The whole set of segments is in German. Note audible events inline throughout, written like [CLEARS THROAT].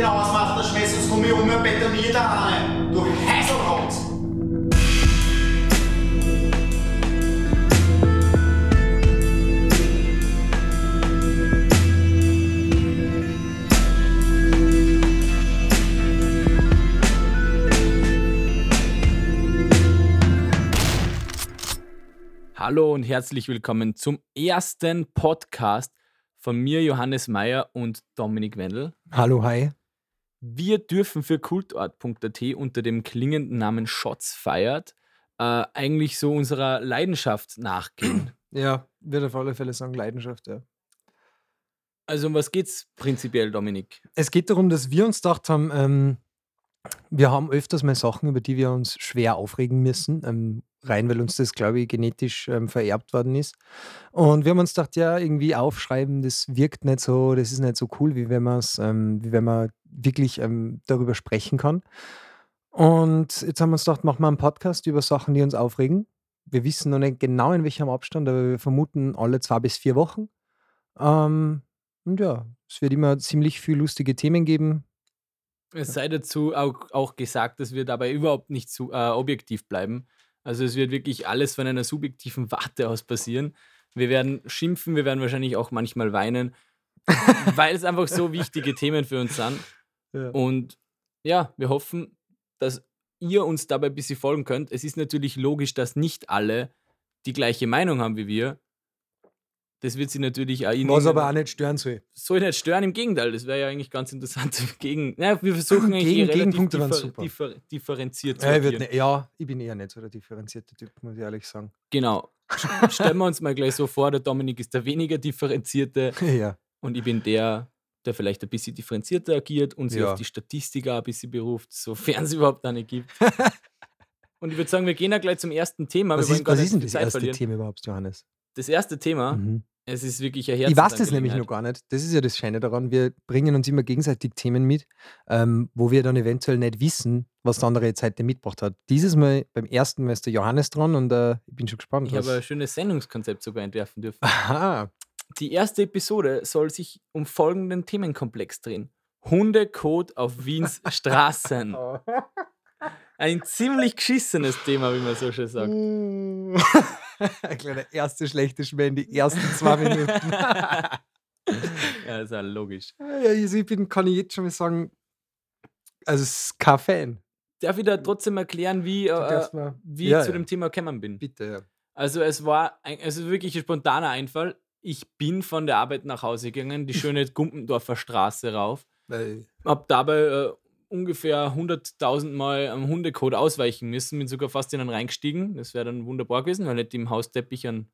den ausmacht, der Schmeiß, sonst komm ich um und betonier da rein. Du Heiselrotz! Hallo und herzlich willkommen zum ersten Podcast von mir, Johannes Meyer und Dominik Wendel. Hallo, hi. Wir dürfen für kultort.at unter dem klingenden Namen Shots feiert äh, eigentlich so unserer Leidenschaft nachgehen. [CLEARS THROAT] Ja, würde auf alle Fälle sagen, Leidenschaft, ja. Also um was geht's prinzipiell, Dominik? Es geht darum, dass wir uns gedacht haben, ähm, wir haben öfters mal Sachen, über die wir uns schwer aufregen müssen, ähm, rein, weil uns das, glaube ich, genetisch ähm, vererbt worden ist. Und wir haben uns gedacht, ja, irgendwie aufschreiben, das wirkt nicht so, das ist nicht so cool, wie wenn, man's, ähm, wie wenn man wirklich ähm, darüber sprechen kann. Und jetzt haben wir uns gedacht, machen wir einen Podcast über Sachen, die uns aufregen. Wir wissen noch nicht genau, in welchem Abstand, aber wir vermuten alle zwei bis vier Wochen. Ähm, und ja, es wird immer ziemlich viel lustige Themen geben. Es sei dazu auch, auch gesagt, dass wir dabei überhaupt nicht zu, äh, objektiv bleiben. Also es wird wirklich alles von einer subjektiven Warte aus passieren. Wir werden schimpfen, wir werden wahrscheinlich auch manchmal weinen, weil es einfach so wichtige Themen für uns sind. [LAUGHS] Ja. Und ja, wir hoffen, dass ihr uns dabei ein bisschen folgen könnt. Es ist natürlich logisch, dass nicht alle die gleiche Meinung haben wie wir. Das wird sie natürlich auch Was aber auch nicht stören soll. soll nicht stören, im Gegenteil, das wäre ja eigentlich ganz interessant. Gegen, ja, wir versuchen eigentlich Gegen- relativ Gegenpunkte differ, super. differ, differenziert zu Ja ich, agieren. nicht, ja, ich bin eher nicht so der differenzierte Typ, muss ich ehrlich sagen. Genau. [LAUGHS] Stellen wir uns mal gleich so vor, der Dominik ist der weniger differenzierte ja. und ich bin der, der vielleicht ein bisschen differenzierter agiert und sich Ja. auf die Statistik auch ein bisschen beruft, sofern es [LAUGHS] überhaupt eine gibt. [LAUGHS] und ich würde sagen, wir gehen ja gleich zum ersten Thema. Was, ist, was ist denn das Zeit erste verlieren. Thema überhaupt, Johannes? Das erste Thema, Mhm. Es ist wirklich ein Ich weiß das nämlich noch gar nicht. Das ist ja das Schöne daran. Wir bringen uns immer gegenseitig Themen mit, ähm, wo wir dann eventuell nicht wissen, was der andere jetzt heute mitgebracht hat. Dieses Mal, beim ersten Mal ist der Johannes dran und äh, ich bin schon gespannt. Ich habe ein schönes Sendungskonzept sogar entwerfen dürfen. Aha. Die erste Episode soll sich um folgenden Themenkomplex drehen. Hundekot auf Wiens [LAUGHS] Straßen. [LAUGHS] Ein ziemlich geschissenes Thema, wie man so schön sagt. [LAUGHS] Ein kleiner erste schlechte Schmäh in die ersten zwei Minuten. [LAUGHS] Ja, ist ja logisch. ja, also ich bin, kann ich jetzt schon mal sagen, also es ist kein Fan. Darf ich da trotzdem erklären, wie, äh, darfst mal- wie Ja, ich zu ja. dem Thema gekommen bin? Bitte, ja. Also es war ein, also wirklich ein spontaner Einfall. Ich bin von der Arbeit nach Hause gegangen, die [LAUGHS] schöne Gumpendorfer Straße rauf. Weil, Hab dabei äh, ungefähr 100.000 Mal am Hundekot ausweichen müssen, bin sogar fast in einen reingestiegen. Das wäre dann wunderbar gewesen, weil nicht im Hausteppich einen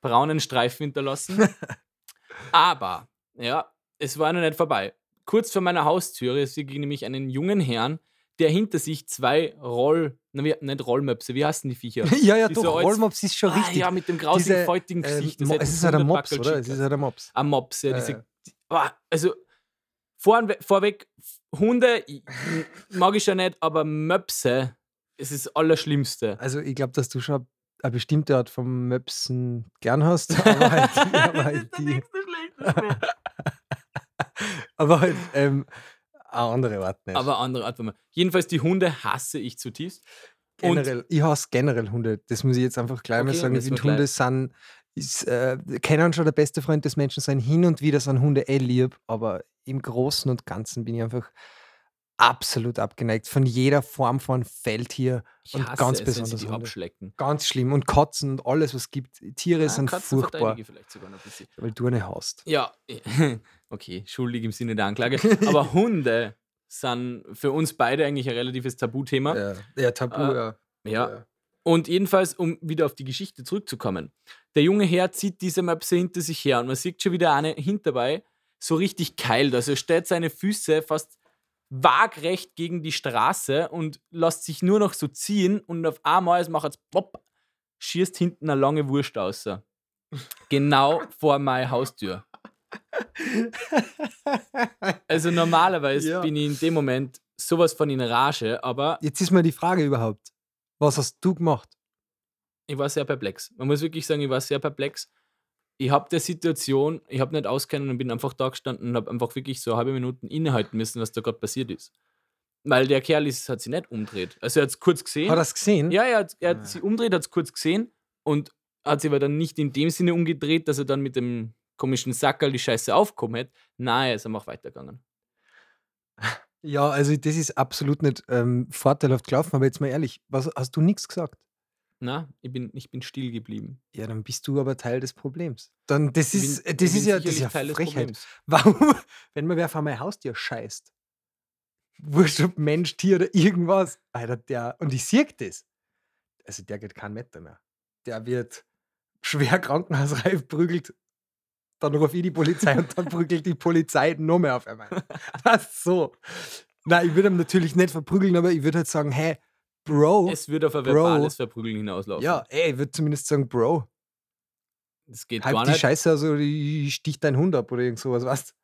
braunen Streifen hinterlassen. [LAUGHS] Aber, ja, es war noch nicht vorbei. Kurz vor meiner Haustüre sehe ich nämlich einen jungen Herrn, der hinter sich zwei Roll, nicht Rollmöpse, wie heißen die Viecher? [LAUGHS] ja, ja, Die doch, so Rollmops ist schon Ah, richtig. ja, mit dem grausigen, Diese, feutigen Ähm, Gesicht. hätte es ist halt ein 100 Mops, oder? Es ist halt ein Mops. Ein Mops, ja, diese, ja. Ah, also vorn, vorweg, Hunde mag ich ja nicht, aber Möpse, es ist das Allerschlimmste. Also ich glaube, dass du schon eine bestimmte Art von Möpsen gern hast, aber [LAUGHS] halt, aber halt, die, [LAUGHS] [LAUGHS] aber halt ähm, eine andere Art nicht. aber andere Art. Jedenfalls die Hunde hasse ich zutiefst. Und generell, ich hasse generell Hunde. Das muss ich jetzt einfach gleich mal Okay, sagen. Ich finde, Hunde sind, ist, äh, können schon der beste Freund des Menschen sein. Hin und wieder sind Hunde eh lieb, aber im Großen und Ganzen bin ich einfach absolut abgeneigt von jeder Form von Feldtier. ich und ganz es, besonders die Hunde. abschlecken. Ganz schlimm. Und Katzen und alles, was gibt. Tiere Ah, sind Katzen furchtbar, vielleicht sogar noch ein bisschen. weil du eine hast. Ja, [LAUGHS] okay, schuldig im Sinne der Anklage. [LAUGHS] Aber Hunde sind für uns beide eigentlich ein relatives Tabuthema. Ja, ja Tabu, Äh, ja. Ja. Und jedenfalls, um wieder auf die Geschichte zurückzukommen. Der junge Herr zieht diese Möpse hinter sich her und man sieht schon wieder eine hinterbei, so richtig keilt. Also er stellt seine Füße fast waagrecht gegen die Straße und lässt sich nur noch so ziehen und auf einmal es macht es plopp, schießt hinten eine lange Wurst aus. Genau vor meine Haustür. Also normalerweise Ja. bin ich in dem Moment sowas von in Rage, aber Jetzt ist mal die Frage überhaupt. Was hast du gemacht? ich war sehr perplex. Man muss wirklich sagen, ich war sehr perplex. ich habe der Situation, ich habe nicht auskennen und bin einfach da gestanden und habe einfach wirklich so eine halbe Minuten innehalten müssen, was da gerade passiert ist. Weil der Kerl ist, hat sich nicht umdreht. Also er hat es kurz gesehen. Hat er es gesehen? Ja, er hat, er hat Ah. sich umdreht, hat es kurz gesehen und hat sich aber dann nicht in dem Sinne umgedreht, dass er dann mit dem komischen Sackerl die Scheiße aufgekommen hätte. Nein, er ist einfach weitergegangen. [LAUGHS] Ja, also das ist absolut nicht ähm, vorteilhaft gelaufen, aber jetzt mal ehrlich, was, hast du nichts gesagt? Na, ich bin, ich bin still geblieben. Ja, dann bist du aber Teil des Problems. Dann, das Ich ist, bin- äh, das ich ist bin ja, das ist ja Teil des Frechheit. Problems. [LAUGHS] Warum, wenn man wer auf mein Haustier scheißt? Wurscht ob Mensch, Tier oder irgendwas. Alter, der, und ich sehe das. Also der geht keinen Meter mehr. Der wird schwer krankenhausreif prügelt. Dann rufe ich die Polizei und dann prügelt die Polizei noch mehr auf einmal. Was so? Nein, ich würde ihn natürlich nicht verprügeln, aber ich würde halt sagen, hey, Bro. Es wird auf ein verbales Verprügeln hinauslaufen. ja, ey, ich würde zumindest sagen, Bro. Das geht Halt gar die nicht. Scheiße, also ich stich deinen Hund ab oder irgend sowas, weißt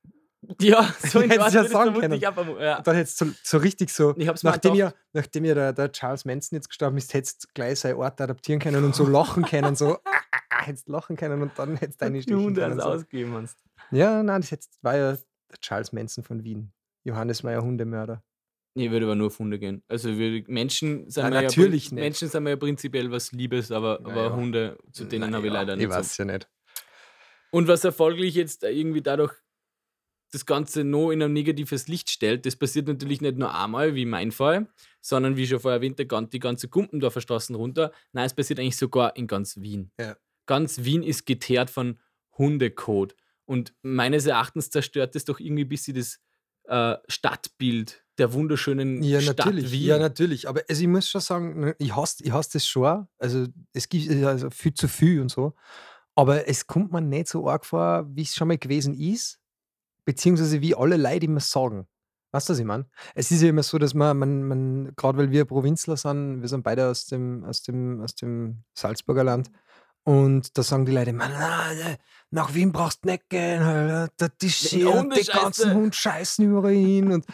Ja, [LAUGHS] so in Hättest der Art ja würde ich sagen können. einfach- ja. Dann hättest du so, so richtig so, Ich nachdem, ja, nachdem ja der, der Charles Manson jetzt gestorben ist, hättest du gleich seinen Ort adaptieren können und so lachen können, so, [LAUGHS] hättest lachen können und dann hättest du können. [LAUGHS] alles So. ausgeben hast. Ja, nein, das jetzt war ja der Charles Manson von Wien. Johannes Meyer Hundemörder. Ich würde aber nur auf Hunde gehen. Also wir Menschen sind Ja, wir natürlich ja, nicht. Menschen sind wir ja prinzipiell was Liebes, aber, aber Naja. Hunde, zu denen habe ich leider ich nicht so. weiß ja nicht. Und was erfolglich jetzt irgendwie dadurch das Ganze noch in ein negatives Licht stellt, das passiert natürlich nicht nur einmal, wie mein Fall, sondern wie schon vorher erwähnt, die ganze Gumpendorfer Straßen runter. Nein, es passiert eigentlich sogar in ganz Wien. Ja. Ganz Wien ist geteert von Hundekot. Und meines Erachtens zerstört es doch irgendwie ein bisschen das äh, Stadtbild der wunderschönen Ja, Stadt natürlich. Wien. Ja, natürlich. Aber also ich muss schon sagen, ne, ich hasse, ich hasse das schon. Also es gibt also viel zu viel und so. Aber es kommt mir nicht so arg vor, wie es schon mal gewesen ist. Beziehungsweise wie alle Leute immer sagen. Weißt du, was ich meine? Es ist ja immer so, dass man, man, man gerade weil wir Provinzler sind, wir sind beide aus dem, aus dem, aus dem Salzburger Land. Und da sagen die Leute, man, na, nach Wien brauchst du nicht gehen. Da die, Schee und die Hundescheiße." ganzen Hund scheißen überall hin. Und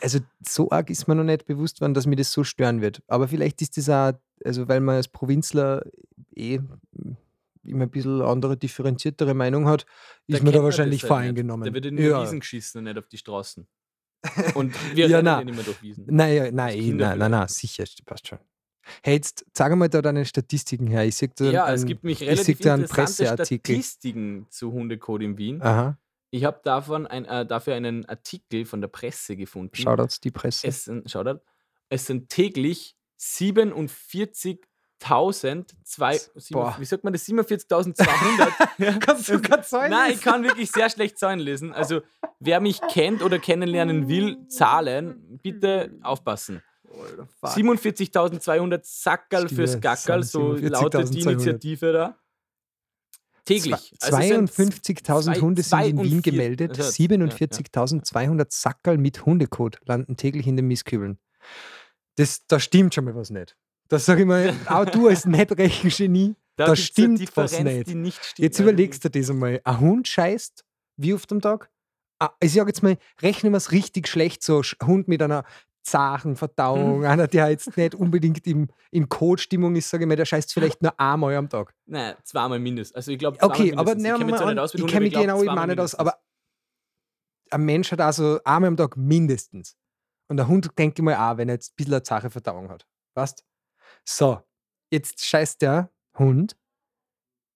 also so arg ist mir noch nicht bewusst worden, dass mir das so stören wird. Aber vielleicht ist das auch, also weil man als Provinzler eh immer ein bisschen andere, differenziertere Meinung hat, ist Da man da wahrscheinlich halt voreingenommen. Da wird in die ja. Wiesen geschissen und nicht auf die Straßen. Und wir [LAUGHS] Ja, na. nicht immer durch Wiesen. Nein, nein, eh, nein, nein, nein, sicher, das passt schon. Hey, jetzt sag mal da deine Statistiken her. Ich sehe da Ja, einen, es gibt mich ich relativ interessante. Statistiken zu Hundecode in Wien. Aha, Ich habe davon ein, äh, dafür einen Artikel von der Presse gefunden. Shoutouts die Presse. Es sind, Shoutout. Es sind täglich 47.000, zwei- sieben- Boah. wie sagt man das? 47.200. [LAUGHS] Ja. Kannst du grad Zahlen Nein, ich kann wirklich sehr schlecht Zahlen lesen. Also, wer mich kennt oder kennenlernen will, Zahlen, bitte aufpassen. 47.200 Sackerl fürs Gackerl, so lautet die 47.200. Initiative da. Täglich. Also es sind 52.000 zwei- Hunde sind in Wien 42 gemeldet. Ja, ja. 47.200 Sackerl mit Hundekot landen täglich in den Mistkübeln. Das, da stimmt schon mal was nicht. Das sage ich mal, [LAUGHS] auch du als Nicht-Rechengenie, da, eine stimmt was nicht. Nicht stimmt. Jetzt überlegst du das einmal. Ein Hund scheißt, wie oft am Tag? Ah, Ich sage jetzt mal, rechnen wir es richtig schlecht, so Sch- Hund mit einer zachen Verdauung, einer, der jetzt nicht unbedingt im, in Kotstimmung ist, sage ich mal, der scheißt vielleicht nur einmal am Tag. Nein, zweimal mindestens. Also ich glaube, Okay, aber ich kenne mich an, aus ich aber mich glaub, genau immer nicht aus, aber ein Mensch hat also einmal am Tag mindestens. Und der Hund, denke ich mal, auch, wenn er jetzt ein bisschen eine zache Verdauung hat. Weißt So, jetzt scheißt der Hund.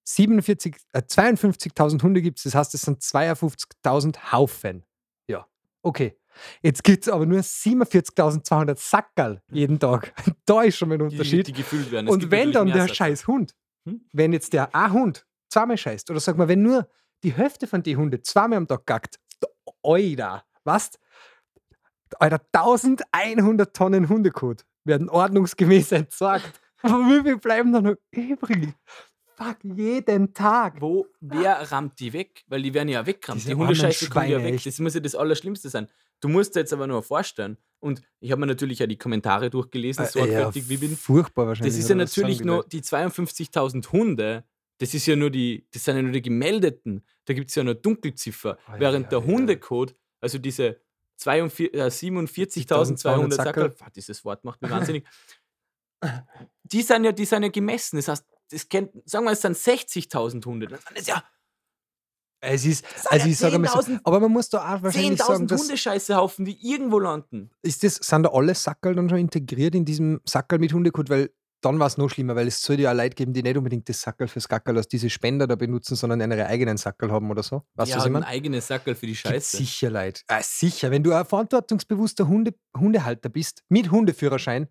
47, äh, 52.000 Hunde gibt es, das heißt, es sind 52.000 Haufen. Ja, okay. Jetzt gibt es aber nur 47.200 Sackerl jeden Tag. [LAUGHS] Da ist schon mal ein die, Unterschied. die gefüllt werden. Es Und wenn dann der Sackerl. scheiß Hund, Hm? wenn jetzt der ein Hund zweimal scheißt, oder sag mal, wenn nur die Hälfte von den Hunden zweimal am Tag gackt, Alter, was? Alter, 1100 Tonnen Hundekot werden ordnungsgemäß entsorgt. [LAUGHS] Aber wie viel bleiben da noch übrig? Fuck, jeden Tag. Wo, wer rammt die weg? Weil die werden ja weggerammt. Diese Die Hundescheiße kommt ja weg. Das muss ja das Allerschlimmste sein. Du musst dir jetzt aber nur vorstellen. Und ich habe mir natürlich ja die Kommentare durchgelesen, Äh, ja, sorgfältig wie bin. Furchtbar wahrscheinlich. Das ist ja natürlich nur die 52.000 Hunde. Das ist ja nur die, das sind ja nur die gemeldeten. Da gibt es ja nur Dunkelziffer. Ei, während ei, der. Hundecode, also diese 42 äh, 47.200 Sackerl. Dieses Wort macht mich wahnsinnig. Die sind ja, die sind ja gemessen. Das heißt, das kennt, sagen wir, es sind 60.000 Hunde. Dann ist ja Es ist, also ich sage mal so, 10.000 aber man muss da auch wahrscheinlich sagen, 10.000 dass, Hundescheißehaufen, die irgendwo landen. ist das, sind da alle Sackerl dann schon integriert in diesem Sackerl mit Hundekot, weil dann war es noch schlimmer, weil es soll ja auch Leute geben, die nicht unbedingt das Sackerl fürs Gackerl aus diese Spender da benutzen, sondern ihre eigenen Sackerl haben oder so. Weißt ja, was ich ein eigenes Sackerl für die Gibt Scheiße. sicher Leute. Ah, sicher, wenn du ein verantwortungsbewusster Hunde, Hundehalter bist, mit Hundeführerschein,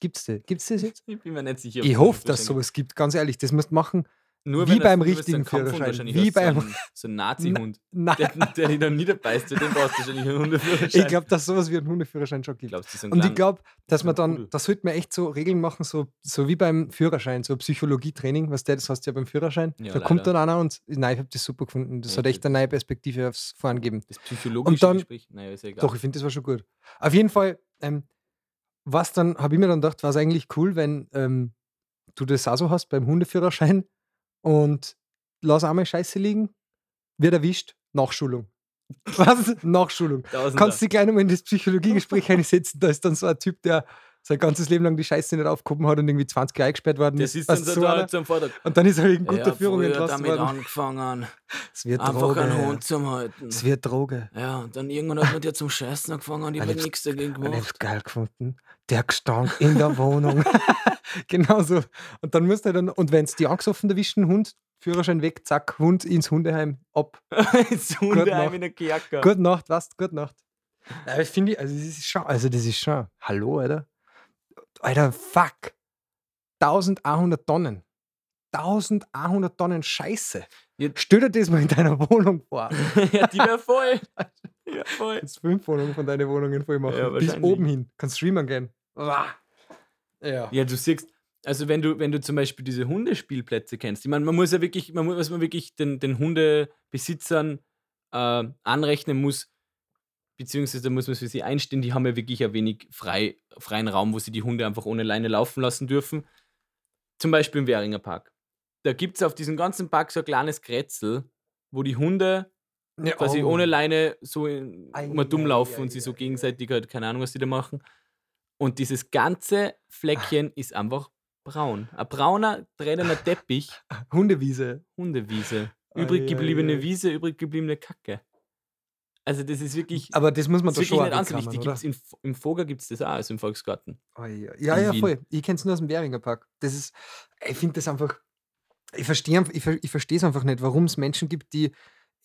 gibt's das, gibt's das jetzt? Ich bin mir nicht sicher. Ich das hoffe, dass wahrscheinlich- sowas gibt, ganz ehrlich, das musst du machen. Nur wie beim es richtigen Führerschein, wie ist, so beim- ein- So ein Nazi-Hund. Nein, Der, der dich dann niederbeißt, den brauchst du wahrscheinlich einen Hundeführerschein. ich glaube, dass sowas wie ein Hundeführerschein schon gibt. Glaubst Und ich glaube, dass man dann, das sollte man echt so Regeln machen, so, so wie beim Führerschein, so Psychologietraining, was der, das hast du ja beim Führerschein. Ja, da kommt leider. dann einer und nein, ich habe das super gefunden. Das Ja, hat echt das- eine neue Perspektive aufs Fahren gegeben. das psychologische dann- Gespräch. Naja, ist ja egal. Doch, ich finde, das war schon gut. Auf jeden Fall, ähm, was dann, habe ich mir dann gedacht, war es eigentlich cool, wenn ähm, du das auch so hast beim Hundeführerschein und lass einmal Scheiße liegen, wird erwischt, Nachschulung. [LAUGHS] Was? Nachschulung. Tausender. Kannst du dich gleich nochmal in das Psychologiegespräch [LAUGHS] einsetzen, da ist dann so ein Typ, der sein ganzes Leben lang die Scheiße nicht aufgehoben hat und irgendwie 20 Jahre eingesperrt worden Der ist. sitzt dann Weißt du, so da einer? zum Vortag. und dann ist er wegen Ich guter hab Führung entlassen damit worden. angefangen, [LAUGHS] Es wird einfach Droge. einen Hund zu halten. Es wird Droge. Ja, und dann irgendwann hat man dir zum Scheißen angefangen und ich Ich habe nichts dagegen Ich gemacht. geil gefunden. Der Gestank in der Wohnung. [LAUGHS] genau so. Und dann musst du dann, und wenn es die angesoffen erwischen, Hund, Führerschein weg, zack, Hund ins Hundeheim, ab. [LAUGHS] Ins Hundeheim in der Kijaka. Gute Nacht, was? Gute Nacht. Ja, ich finde, also das ist schon, also das ist schon, hallo, Alter. Alter, fuck. 1100 Tonnen. 1100 Tonnen Scheiße. Jetzt- Stell dir das mal in deiner Wohnung vor. [LAUGHS] ja, die wäre voll. Ja, voll. Jetzt fünf Wohnungen von deinen Wohnungen voll machen. Ja, Bis oben hin. Kannst streamen gehen. Ja. Ja, du siehst, also wenn du, wenn du zum Beispiel diese Hundespielplätze kennst, ich meine, man muss ja wirklich, man muss, was man wirklich den, den Hundebesitzern äh, anrechnen muss, beziehungsweise da muss man es für sie einstellen, die haben ja wirklich ein wenig frei, freien Raum, wo sie die Hunde einfach ohne Leine laufen lassen dürfen. Zum Beispiel im Währinger Park. Da gibt es auf diesem ganzen Park so ein kleines Kretzel, wo die Hunde Ja, quasi oh. ohne Leine so immer dumm laufen und sie so ei, ei. gegenseitig halt, keine Ahnung, was die da machen. Und dieses ganze Fleckchen ist einfach braun. Ein brauner, tränener Teppich, [LAUGHS] Hundewiese. Hundewiese. Übrig gebliebene. Wiese, übrig gebliebene Kacke. Also das ist wirklich, Aber das muss man das doch schon nicht wegkramen, Gibt's in, Im Voger gibt es das auch, also im Volksgarten. Oi, Ja, ja, Wien. voll. Ich kenne es nur aus dem Währinger Park. Das ist, ich finde das einfach, ich verstehe ich, ich verstehe es einfach nicht, warum es Menschen gibt, die,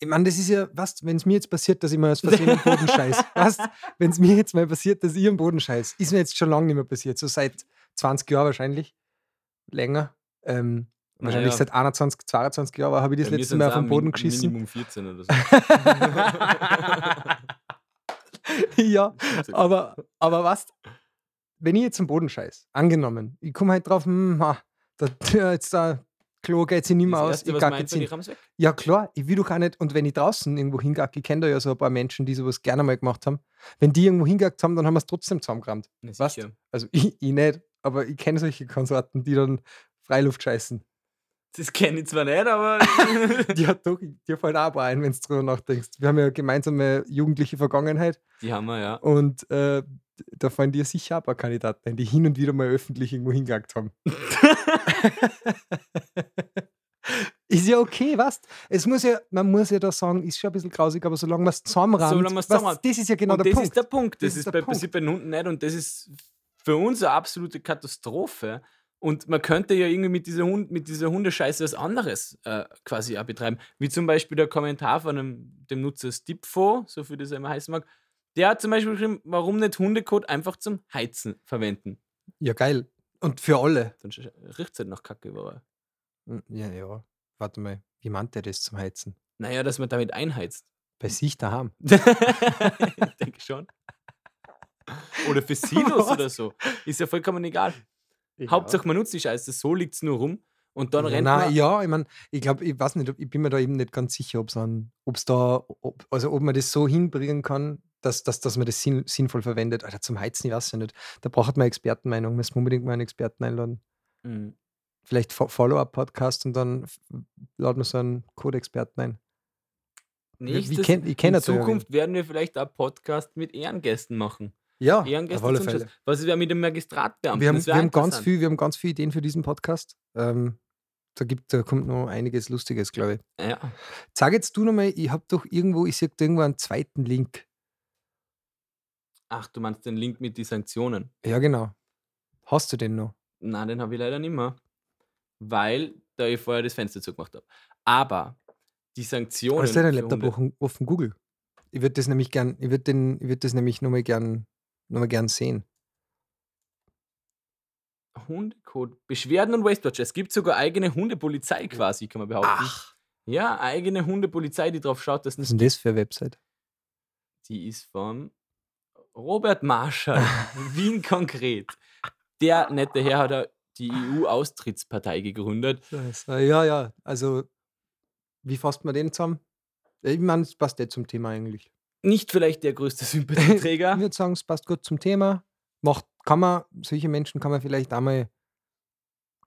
ich meine, das ist ja, was, wenn es mir jetzt passiert, dass ich mal aus Versehen am Boden [LAUGHS] scheiß, was, wenn es mir jetzt mal passiert, dass ich am Boden scheiß, ist mir jetzt schon lange nicht mehr passiert, so seit 20 Jahren wahrscheinlich, länger, ähm, wahrscheinlich Naja. seit 21, 22 Jahren, habe ich das Bei letzte Mal auf den Boden geschissen. Minimum 14 oder so. [LAUGHS] ja, aber, aber was, wenn ich jetzt am Boden scheiß, angenommen, ich komme halt drauf, hm, ha, da, jetzt da, Klo geht sich nicht mehr aus, Erste, ich gacke jetzt hin. Ja, klar, ich will doch auch nicht, und wenn ich draußen irgendwo hingacke, ich kenne da ja so ein paar Menschen, die sowas gerne mal gemacht haben, wenn die irgendwo hingackt haben, dann haben wir es trotzdem zusammengerammt. Was? sicher. Also [LAUGHS] ich, ich nicht, aber ich kenne solche Konsorten, die dann Freiluft scheißen. Das kenne ich zwar nicht, aber [LAUGHS] hat doch, dir fallen auch ein paar ein, wenn du drüber nachdenkst. Wir haben ja gemeinsame jugendliche Vergangenheit die haben wir, ja. und äh, da fallen dir sicher ein paar Kandidaten ein, die hin und wieder mal öffentlich irgendwo hingackt haben. [LAUGHS] Ist ja okay, was? Es muss ja, man muss ja da sagen, ist schon ein bisschen grausig, aber solange man es zusammenrammt, Solange was- zusammenrammt. das ist ja genau und der das Punkt. ist der Punkt. Das, Das ist, ist bei, Punkt. bei den Hunden nicht und das ist für uns eine absolute Katastrophe. Und man könnte ja irgendwie mit dieser, Hund, mit dieser Hundescheiße was anderes äh, quasi auch betreiben. Wie zum Beispiel der Kommentar von einem, dem Nutzer Stipfo, so viel das er immer heißen mag. Der hat zum Beispiel geschrieben, warum nicht Hundekot einfach zum Heizen verwenden? ja, geil. Und für alle. Dann riecht es halt nach Kacke überall. Hm, Ja, ja. Warte mal, wie meint der das zum Heizen? Naja, dass man damit einheizt. Bei sich daheim. [LAUGHS] ich denke schon. [LAUGHS] Oder für Silos oder so. Ist ja vollkommen egal. Hauptsache, man nutzt die Scheiße, so liegt es nur rum und dann ja, rennt nein, man. ja, ich meine, ich glaube, ich weiß nicht, ich bin mir da eben nicht ganz sicher, ob es da, ob, also ob man das so hinbringen kann, dass, dass, dass man das sinn, sinnvoll verwendet. Alter, zum Heizen, ich weiß ja nicht. Da braucht man Expertenmeinung, müssen wir unbedingt mal einen Experten einladen. Mhm. Vielleicht Fo- Follow-up-Podcast und dann laden wir so einen Code-Experten ein. Nächstes, kenn- ich kenn in ja Zukunft werden wir vielleicht auch Podcast mit Ehrengästen machen. Ja, Ehrengäste auf alle. Fälle. Was wäre mit dem Magistratbeamten? Wir haben, wir, haben ganz viel, wir haben ganz viele Ideen für diesen Podcast. Ähm, da, gibt, da kommt noch einiges Lustiges, glaube ich. Ja. Sag jetzt du nochmal, ich habe doch irgendwo, ich sehe irgendwo einen zweiten Link. Ach, du meinst den Link mit den Sanktionen? Ja, genau. Hast du den noch? Nein, den habe ich leider nicht mehr. Weil da ich vorher das Fenster zugemacht habe. Aber die Sanktionen. Hast du deinen Laptop offen, offen Google? Ich würde das nämlich gern, ich würde würde das nämlich nochmal gern, noch mal gern sehen. Hundecode. Beschwerden und Wastewatch. Es gibt sogar eigene Hundepolizei quasi, kann man behaupten. Ach. Ja, eigene Hundepolizei, die drauf schaut, dass Was ist nicht. denn das für eine Website? Die ist von Robert Marschall, [LAUGHS] Wien konkret. Der nette Herr hat ja die EU-Austrittspartei gegründet. Ja, ja, also wie fasst man den zusammen? Ich meine, es passt nicht zum Thema eigentlich. Nicht vielleicht der größte Sympathieträger. [LAUGHS] Ich würde sagen, es passt gut zum Thema. Macht, kann man, solche Menschen kann man vielleicht einmal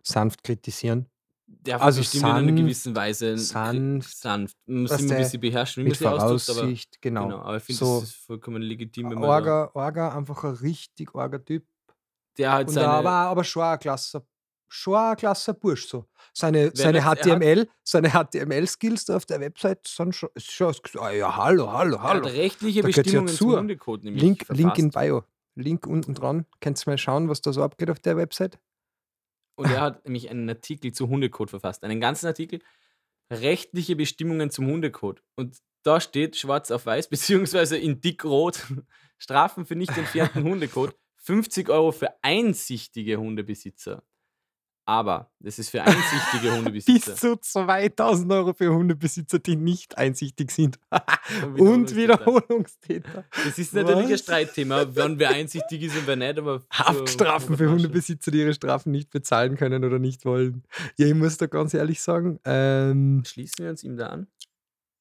sanft kritisieren. Der Also bestimmt in einer sanft, gewissen Weise sanft, sanft. Man muss immer ein bisschen beherrschen, wie man Mit sich ausdrückt, aber, Voraussicht, genau. genau, aber ich finde, So, das ist vollkommen legitim, wenn Orga, Orga, einfach ein richtig arger Typ. der halt Und seine, aber, aber schon ein klasser, schon ein klasser Bursch so. Seine, seine hat- HTML, seine HTML-Skills da auf der Website sind schon, schon ah, ja, hallo, hallo, er hat hallo. rechtliche Da gehört's ja Bestimmungen zu. zum Hundecode nämlich Link, Link in. Bio. Link unten dran. Könnt ihr mal schauen, was da so abgeht auf der Website? Und er [LAUGHS] hat nämlich einen Artikel zu Hundecode verfasst. Einen ganzen Artikel. Rechtliche Bestimmungen zum Hundecode. Und da steht schwarz auf weiß, [LAUGHS] beziehungsweise in dick-rot, Strafen für nicht entfernten [LAUGHS] Hundecode, 50 Euro für einsichtige Hundebesitzer. Aber das ist für einsichtige [LAUGHS] Hundebesitzer. Bis zu 2000 Euro für Hundebesitzer, die nicht einsichtig sind. [LAUGHS] Und Wiederholungstäter. Das ist natürlich ein Was? Streitthema, wann wer einsichtig ist und wer nicht, aber. Haftstrafen für Hundebesitzer, die ihre Strafen nicht bezahlen können oder nicht wollen. Ja, ich muss da ganz ehrlich sagen, ähm, Schließen wir uns ihm da an?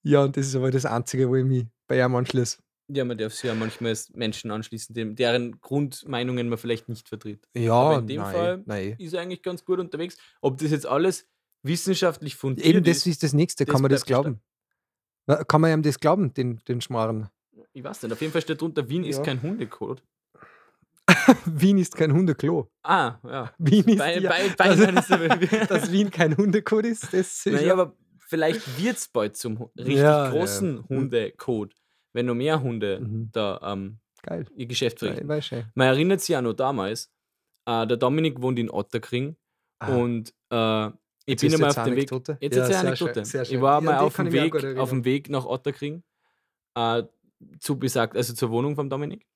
ja, und das ist aber das Einzige, wo ich mich bei ihm anschließe. Ja, man darf sich ja manchmal Menschen anschließen, dem, deren Grundmeinungen man vielleicht nicht vertritt. Ja, Aber in dem nein, Fall nein. Ist er eigentlich ganz gut unterwegs. Ob das jetzt alles wissenschaftlich fundiert Eben das ist, ist das Nächste. das Kann man das glauben? Na, Kann man ihm das glauben, den, den Schmarren? ich weiß nicht. Auf jeden Fall steht drunter, Wien ist Ja. kein Hundecode. [LAUGHS] Wien ist kein Hundeklo. Ah, ja. Wien ist Bei, ja, bei, [LAUGHS] ist er- dass Wien kein Hundekot ist, das [LAUGHS] ist Naja, ja- aber vielleicht wird es bald zum richtig Ja, ja. großen Hundecode, wenn noch mehr Hunde Mhm. da ähm, geil. ihr Geschäft verrichten. Man erinnert sich ja noch damals, äh, der Dominik wohnt in Otterkring Ah. und äh, ich Jetzt bin einmal auf dem Weg. Anekdote. Jetzt Ja, ist eine schön, Anekdote. ich war Ja, mal auf dem, Weg, auf dem Weg nach Otterkring, äh, zu besagt, also zur Wohnung vom Dominik.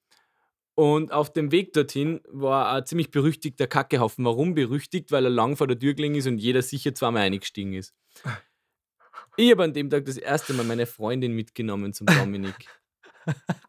Und auf dem Weg dorthin war ein ziemlich berüchtigter Kackehaufen. Warum berüchtigt? Weil er lang vor der Tür gelegen ist und jeder sicher zweimal eingestiegen ist. Ich habe an dem Tag das erste Mal meine Freundin mitgenommen zum Dominik. [LAUGHS]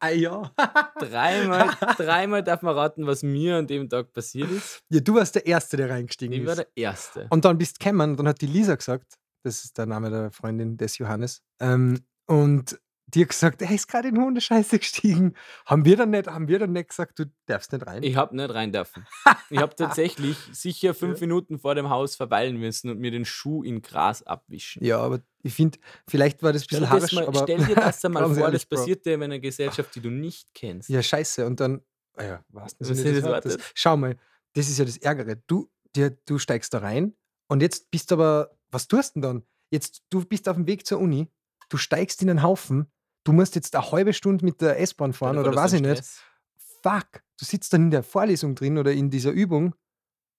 Ah ja. Dreimal, [LAUGHS] dreimal darf man raten, was mir an dem Tag passiert ist. ja. Du warst der Erste, der reingestiegen Ich war ist. der Erste. Und dann bist du gekommen und dann hat die Lisa gesagt, das ist der Name der Freundin des Johannes, ähm, und hat gesagt, er ist gerade in Hundescheiße gestiegen. Haben wir dann nicht, haben wir dann nicht gesagt, du darfst nicht rein? Ich habe nicht rein dürfen. [LAUGHS] Ich habe tatsächlich sicher fünf Minuten vor dem Haus verweilen müssen und mir den Schuh in Gras abwischen. ja, aber ich finde, vielleicht war das ein bisschen dir, das harisch, mal, aber stell dir das [LAUGHS] einmal vor, ehrlich, das passiert dir in einer Gesellschaft, die du nicht kennst. Ja, scheiße. Und dann, ah ja, was Was ist das Wort? Schau mal, das ist ja das Ärgere. Du, dir, du steigst da rein und jetzt bist aber, was tust du denn dann? Jetzt, du bist auf dem Weg zur Uni, du steigst in einen Haufen, du musst jetzt eine halbe Stunde mit der S-Bahn fahren oder weiß ich nicht. Fuck, du sitzt dann in der Vorlesung drin oder in dieser Übung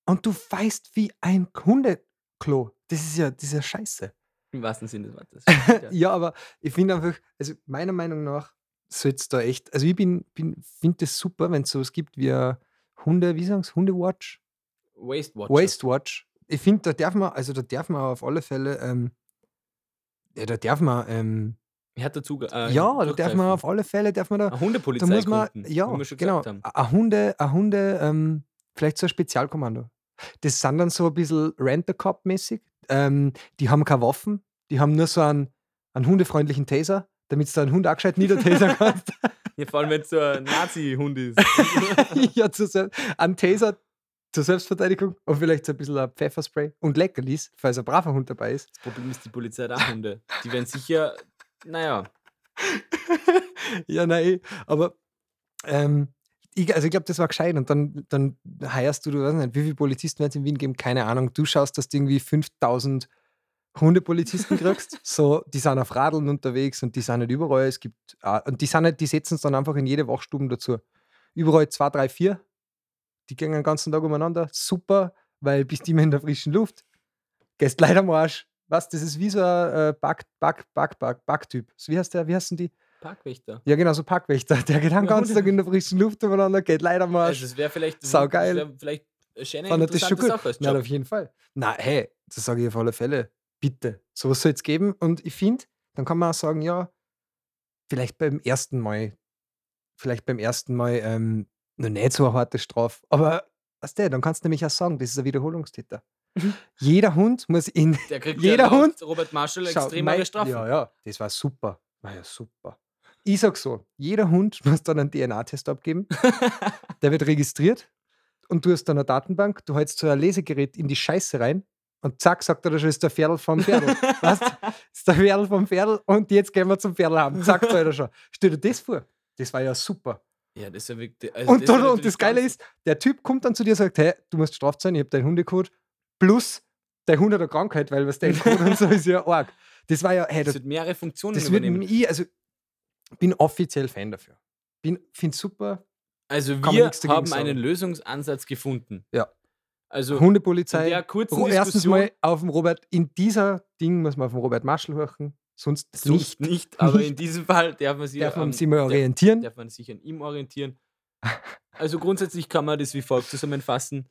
und du weißt wie ein Hundeklo. Das ist ja, das ist ja scheiße. Im wahrsten Sinne des Wortes. [LAUGHS] Ja. Ja, aber ich finde einfach, also meiner Meinung nach sollte es da echt, also ich bin, bin finde das super, wenn es sowas gibt wie ein Hunde, wie sagen Hundewatch? Waste Watcher. Waste Watch. Ich finde, da darf man, also da darf man auf alle Fälle, ähm, ja, da darf man, ähm, Er hat dazu. Äh, ja, da darf man auf alle Fälle, darf man da, Eine Hundepolizei da muss man, gründen, ja, genau, ein Hunde, ein Hunde, ähm, vielleicht so ein Spezialkommando. Das sind dann so ein bisschen Rent-a-Cop-mäßig. Ähm, die haben keine Waffen, die haben nur so einen, einen hundefreundlichen Taser, damit du da einen Hund auch gescheit niedertasern [LAUGHS] kannst. Ja, vor allem, wenn es so ein Nazi-Hund ist. [LAUGHS] ja, zu ein Taser zur Selbstverteidigung und vielleicht so ein bisschen ein Pfefferspray und Leckerlis, falls ein braver Hund dabei ist. Das Problem ist, die Polizei hat auch Hunde. Die werden sicher, naja, [LAUGHS] ja, nein, aber ähm, ich, also ich glaube, das war gescheit. Und dann, dann heierst du, du weißt nicht, wie viele Polizisten werden es in Wien geben? Keine Ahnung. Du schaust, dass du irgendwie 5000 Hundepolizisten kriegst. [LAUGHS] so, die sind auf Radeln unterwegs und die sind nicht überall. Es gibt, äh, und die, sind nicht, die setzen es dann einfach in jede Wachstube dazu. Überall zwei, drei, vier. Die gehen den ganzen Tag umeinander. Super, weil bist immer in der frischen Luft. Gehst leider am Arsch. Was, das ist wie so ein äh, Back, Back, Back, Backtyp. So, Wie heißt der? Wie heißen die? Parkwächter. Ja, genau, so Parkwächter. Der geht den ganzen Tag in der frischen Luft umeinander, geht leider Arsch. Also es wäre vielleicht, Saugeil. das wär vielleicht eine schöne, Fand das schon interessante gut? Sache als Nein, auf jeden Fall. Na, hey, das sage ich auf alle Fälle. Bitte. Sowas soll es geben. Und ich finde, dann kann man auch sagen, ja, vielleicht beim ersten Mal, vielleicht beim ersten Mal ähm, noch nicht so eine harte Strafe. Aber weißt du, dann kannst du nämlich auch sagen, das ist ein Wiederholungstäter. Jeder Hund muss in. [LAUGHS] Der kriegt Jeder ja Hund- Robert Marshall Schau, extremere mein- Strafen. Ja, ja, das war super. War ja super. Ich sag so, jeder Hund [LAUGHS] muss dann einen DNA-Test abgeben. [LAUGHS] der wird registriert und du hast dann eine Datenbank, du hältst so ein Lesegerät in die Scheiße rein und zack, sagt er, das ist der Pferdl vom Pferdl. weißt ist der Pferdl vom Pferdl und jetzt gehen wir zum Pferdl haben. Zack, sagt er schon. Stell dir das vor. Das war ja super. Ja, das ist ja wirklich. Also Und, das und das Geile ist, der Typ kommt dann zu dir und sagt, hey, du musst straft sein, ich habe deinen Hundecode plus hat eine Krankheit, weil was dein Code und so ist ja arg. Das war ja, hey, Das das, wird mehrere Funktionen das wird übernehmen. ich, also bin offiziell Fan dafür. Bin, finde super. Also wir haben einen. Lösungsansatz gefunden. Ja. Also Hundepolizei. der kurzen Ro- Erstens Diskussion, mal auf dem Robert, in dieser Ding muss man auf den Robert Marschall hören, sonst sonst nicht. [LAUGHS] nicht, aber Nicht. in diesem Fall darf man sich, Darf man an- sich mal darf- orientieren. darf man sich an ihm orientieren. Also grundsätzlich kann man das wie folgt zusammenfassen.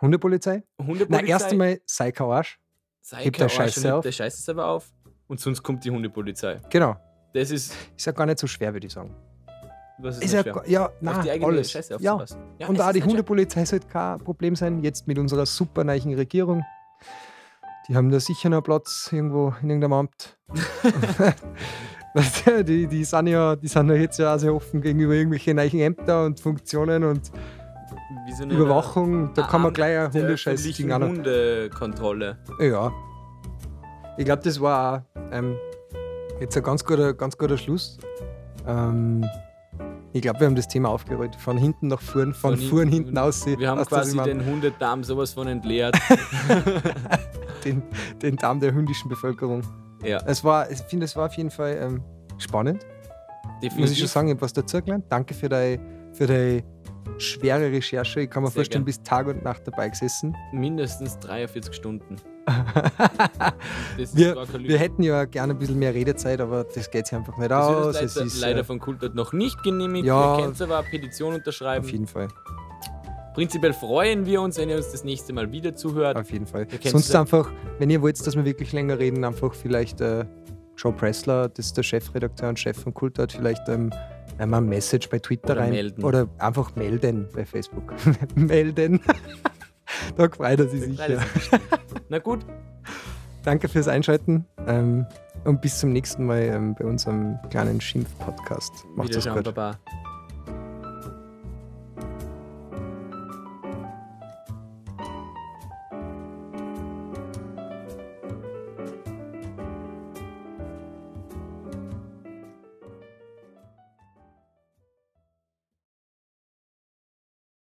Hundepolizei? Hundepolizei, Na, erst einmal sei kein Arsch. sei hebt kein der Scheiße Arsch hebt auf. der Scheiße selber auf und sonst kommt die Hundepolizei. Genau. Das ist, Ist ja gar nicht so schwer, würde ich sagen. was ist, Ist ja, schwer? ja, nein, die eigene alles. Scheiße ja. Ja, Und ist die. Hundepolizei sollte kein Problem sein, jetzt mit unserer super neuen Regierung. Die haben da sicher noch Platz irgendwo in irgendeinem Amt. [LAUGHS] [LAUGHS] Die, die, sind ja, die sind ja jetzt ja auch sehr offen gegenüber irgendwelchen neuen Ämtern und Funktionen und Wie so eine Überwachung. Da kann man gleich ein der Hundescheiß öffentlichen Ding auch noch. Hundekontrolle. Ja. Ich glaube, das war auch, ähm, jetzt ein ganz guter, ganz guter Schluss. Ähm, ich glaube, wir haben das Thema aufgerollt. Von hinten nach vorn, von, Von vorn hinten- hinten aus. Wir haben quasi den Hundedarm sowas von entleert. [LAUGHS] den, den Darm der hündischen Bevölkerung. ja, Es war, ich finde, es war auf jeden Fall ähm, spannend. Muss ich schon definitiv. sagen, ich habe was dazu gelernt. Danke für deine, für deine schwere Recherche. Ich kann mir Sehr vorstellen, gern. bis Tag und Nacht dabei gesessen. Mindestens 43 Stunden. [LAUGHS] Das ist wir, wir hätten ja gerne ein bisschen mehr Redezeit, aber das geht sich einfach nicht Das aus. Es leider, ist, leider äh, von Kultort noch nicht genehmigt. Ja. Ihr könnt aber eine Petition unterschreiben. auf jeden Fall. Prinzipiell freuen wir uns, wenn ihr uns das nächste Mal wieder zuhört. Auf jeden Fall. Sonst einfach, wenn ihr wollt, dass wir wirklich länger reden, einfach vielleicht äh, Joe Pressler, das ist der Chefredakteur und Chef von Kultort, vielleicht ähm, einmal ein Message bei Twitter Oder rein. melden. Oder einfach melden bei Facebook. [LAUGHS] melden. [LAUGHS] da freut er sich er sicher. Na gut, Danke fürs Einschalten ähm, und bis zum nächsten Mal ähm, bei unserem kleinen Schimpf-Podcast. Macht's gut. Baba.